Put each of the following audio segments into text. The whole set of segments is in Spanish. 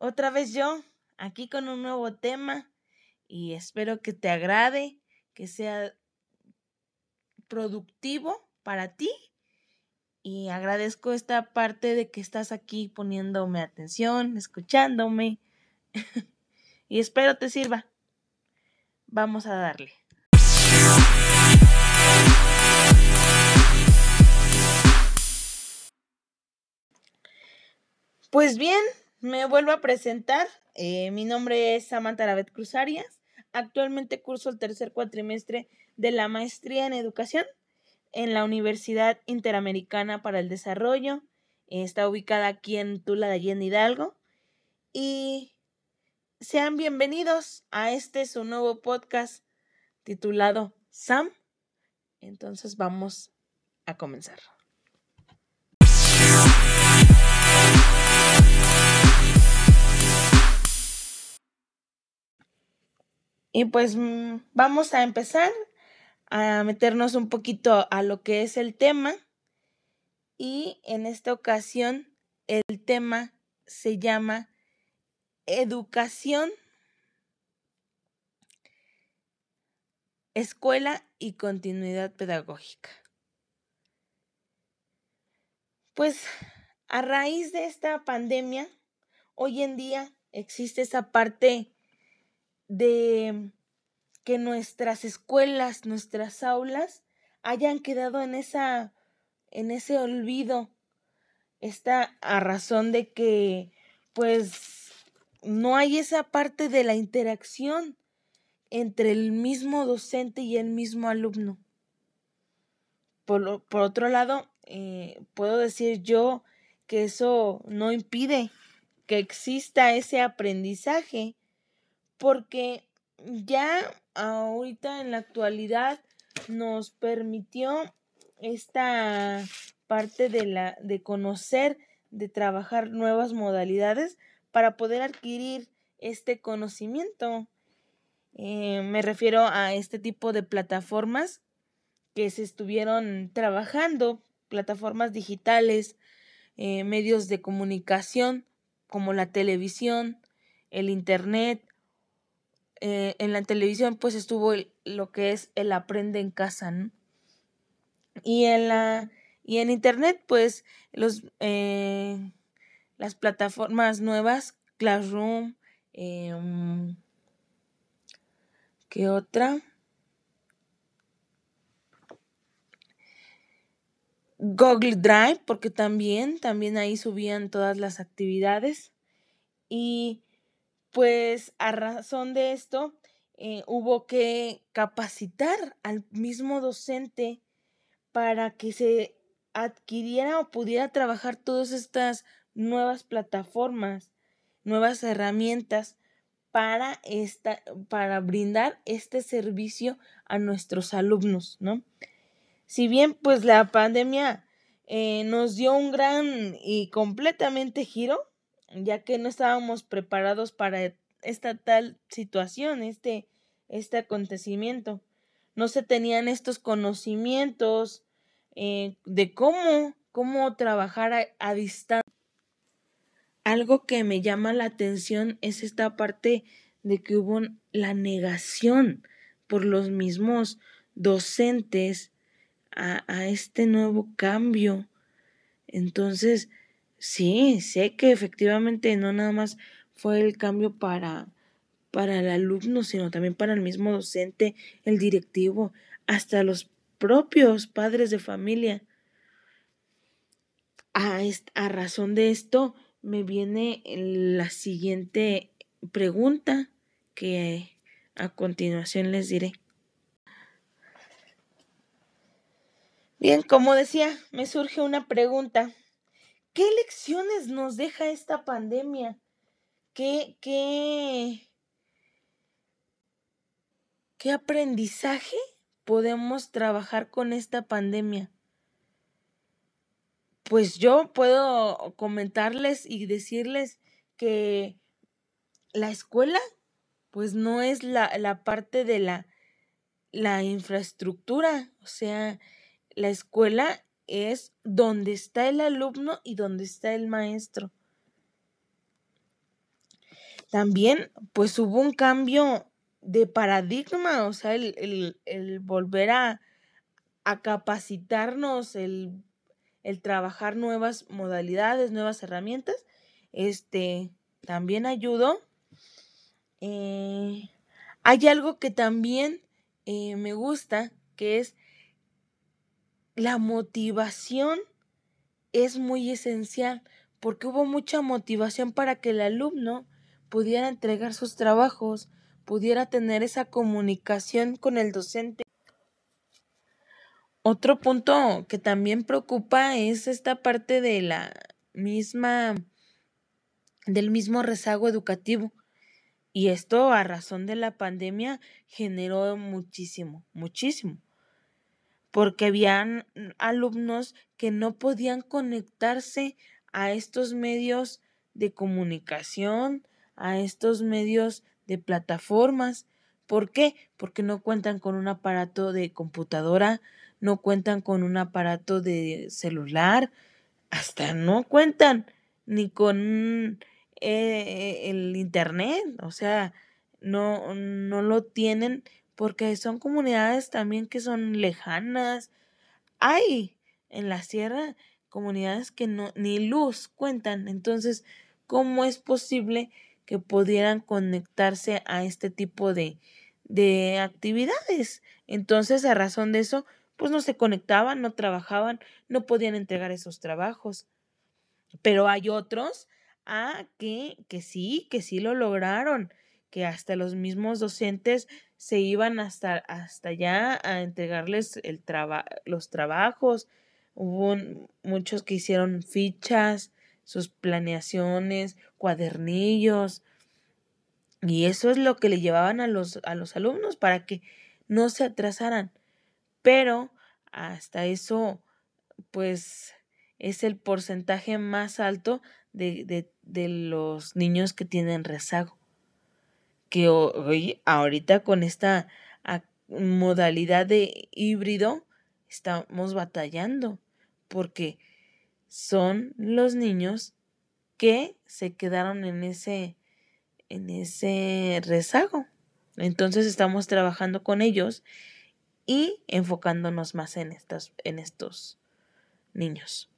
otra vez yo, aquí con un nuevo tema y espero que te agrade, que sea productivo para ti y agradezco esta parte de que estás aquí poniéndome atención, escuchándome y espero te sirva. Vamos a darle. Pues bien, me vuelvo a presentar. Eh, mi nombre es Samantha Labet Cruz Arias. Actualmente curso el tercer cuatrimestre de la maestría en educación en la Universidad Interamericana para el Desarrollo. Está ubicada aquí en Tula de Allende Hidalgo. Y sean bienvenidos a este su nuevo podcast titulado Sam. Entonces vamos a comenzar. Y pues mm, vamos a empezar a meternos un poquito a lo que es el tema. Y en esta ocasión el tema se llama educación, escuela y continuidad pedagógica. Pues a raíz de esta pandemia, hoy en día existe esa parte de que nuestras escuelas, nuestras aulas hayan quedado en esa en ese olvido. Está a razón de que pues no hay esa parte de la interacción entre el mismo docente y el mismo alumno. Por, por otro lado, eh, puedo decir yo que eso no impide que exista ese aprendizaje porque ya ahorita en la actualidad nos permitió esta parte de la de conocer, de trabajar nuevas modalidades para poder adquirir este conocimiento. Eh, me refiero a este tipo de plataformas que se estuvieron trabajando, plataformas digitales, eh, medios de comunicación como la televisión, el internet, eh, en la televisión pues estuvo lo que es el aprende en casa, ¿no? Y en la y en internet pues los eh, las plataformas nuevas, Classroom, eh, ¿qué otra? Google Drive, porque también, también ahí subían todas las actividades. Y pues a razón de esto, eh, hubo que capacitar al mismo docente para que se adquiriera o pudiera trabajar todas estas nuevas plataformas, nuevas herramientas para esta, para brindar este servicio a nuestros alumnos, ¿no? Si bien pues la pandemia eh, nos dio un gran y completamente giro, ya que no estábamos preparados para esta tal situación, este, este acontecimiento. No se tenían estos conocimientos eh, de cómo, cómo trabajar a, a distancia. Algo que me llama la atención es esta parte de que hubo la negación por los mismos docentes a, a este nuevo cambio. Entonces, Sí, sé que efectivamente no nada más fue el cambio para, para el alumno, sino también para el mismo docente, el directivo, hasta los propios padres de familia. A, a razón de esto me viene la siguiente pregunta que a continuación les diré. Bien, como decía, me surge una pregunta. ¿Qué lecciones nos deja esta pandemia? ¿Qué, qué, qué aprendizaje podemos trabajar con esta pandemia? Pues yo puedo comentarles y decirles que la escuela, pues no es la, la parte de la, la infraestructura, o sea, la escuela es donde está el alumno y donde está el maestro. también pues hubo un cambio de paradigma, o sea, el, volver a, capacitarnos, el, trabajar nuevas modalidades, nuevas herramientas, este, también ayudó. Eh, hay algo que también eh, me gusta, que es la motivación es muy esencial, porque hubo mucha motivación para que el alumno pudiera entregar sus trabajos, pudiera tener esa comunicación con el docente. Otro punto que también preocupa es esta parte de la misma del mismo rezago educativo. Y esto a razón de la pandemia generó muchísimo, muchísimo. Porque habían alumnos que no podían conectarse a estos medios de comunicación, a estos medios de plataformas. ¿Por qué? Porque no cuentan con un aparato de computadora, no cuentan con un aparato de celular, hasta no cuentan ni con eh, el internet, o sea, no, no lo tienen porque son comunidades también que son lejanas. Hay en la sierra comunidades que no ni luz cuentan, entonces, ¿cómo es posible que pudieran conectarse a este tipo de, de actividades. Entonces, a razón de eso, pues no se conectaban, no trabajaban, no podían entregar esos trabajos. Pero hay otros ah, que, que sí, que sí lo lograron, que hasta los mismos docentes se iban hasta, hasta allá a entregarles el los trabajos. Hubo muchos que hicieron fichas, sus planeaciones, cuadernillos. Y eso es lo que le llevaban a los, a los alumnos para que no se atrasaran. Pero hasta eso, pues es el porcentaje más alto de, de, los niños que tienen rezago. Que hoy, ahorita con esta modalidad de híbrido, estamos batallando. Porque son los niños que se quedaron en ese, en ese rezago. Entonces estamos trabajando con ellos y enfocándonos más en, en estos niños.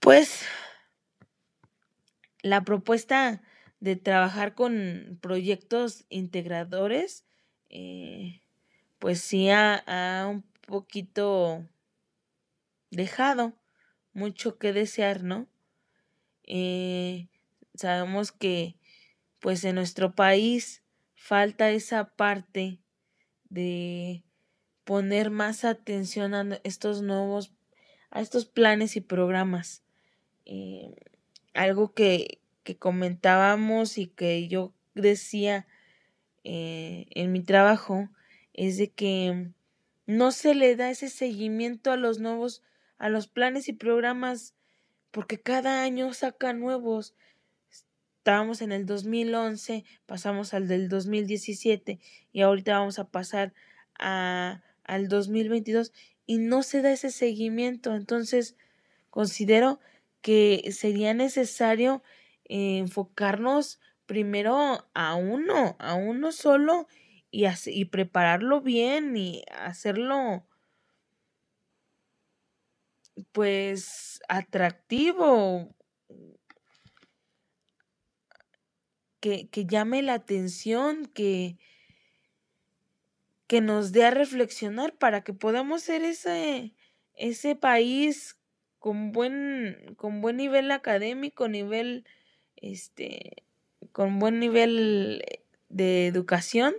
Pues la propuesta de trabajar con proyectos integradores, eh, pues sí ha un poquito dejado mucho que desear, ¿no? Eh, sabemos que pues en nuestro país falta esa parte de poner más atención a estos nuevos, a estos planes y programas. Eh, algo que, que, comentábamos y que yo decía eh, en mi trabajo es de que no se le da ese seguimiento a los nuevos a los planes y programas porque cada año saca nuevos. Estábamos en el 2011, pasamos al del 2017 y ahorita vamos a pasar a, al 2022 y no se da ese seguimiento. Entonces, considero que sería necesario enfocarnos primero a uno, a uno solo y, y prepararlo bien y hacerlo pues atractivo, que, que llame la atención, que, que nos dé a reflexionar para que podamos ser ese, ese país con buen, con buen nivel académico, nivel, este, con buen nivel de educación,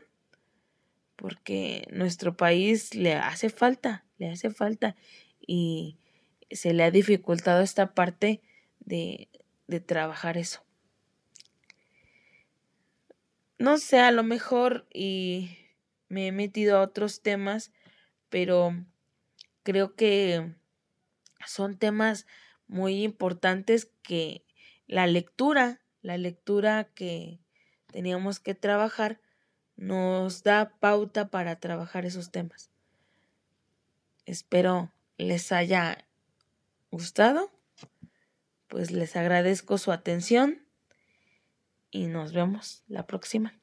porque nuestro país le hace falta, le hace falta y se le ha dificultado esta parte de, de trabajar eso. No sé, a lo mejor y me he metido a otros temas, pero creo que son temas muy importantes que la lectura, la lectura que teníamos que trabajar, nos da pauta para trabajar esos temas. Espero les haya gustado, pues les agradezco su atención y nos vemos la próxima.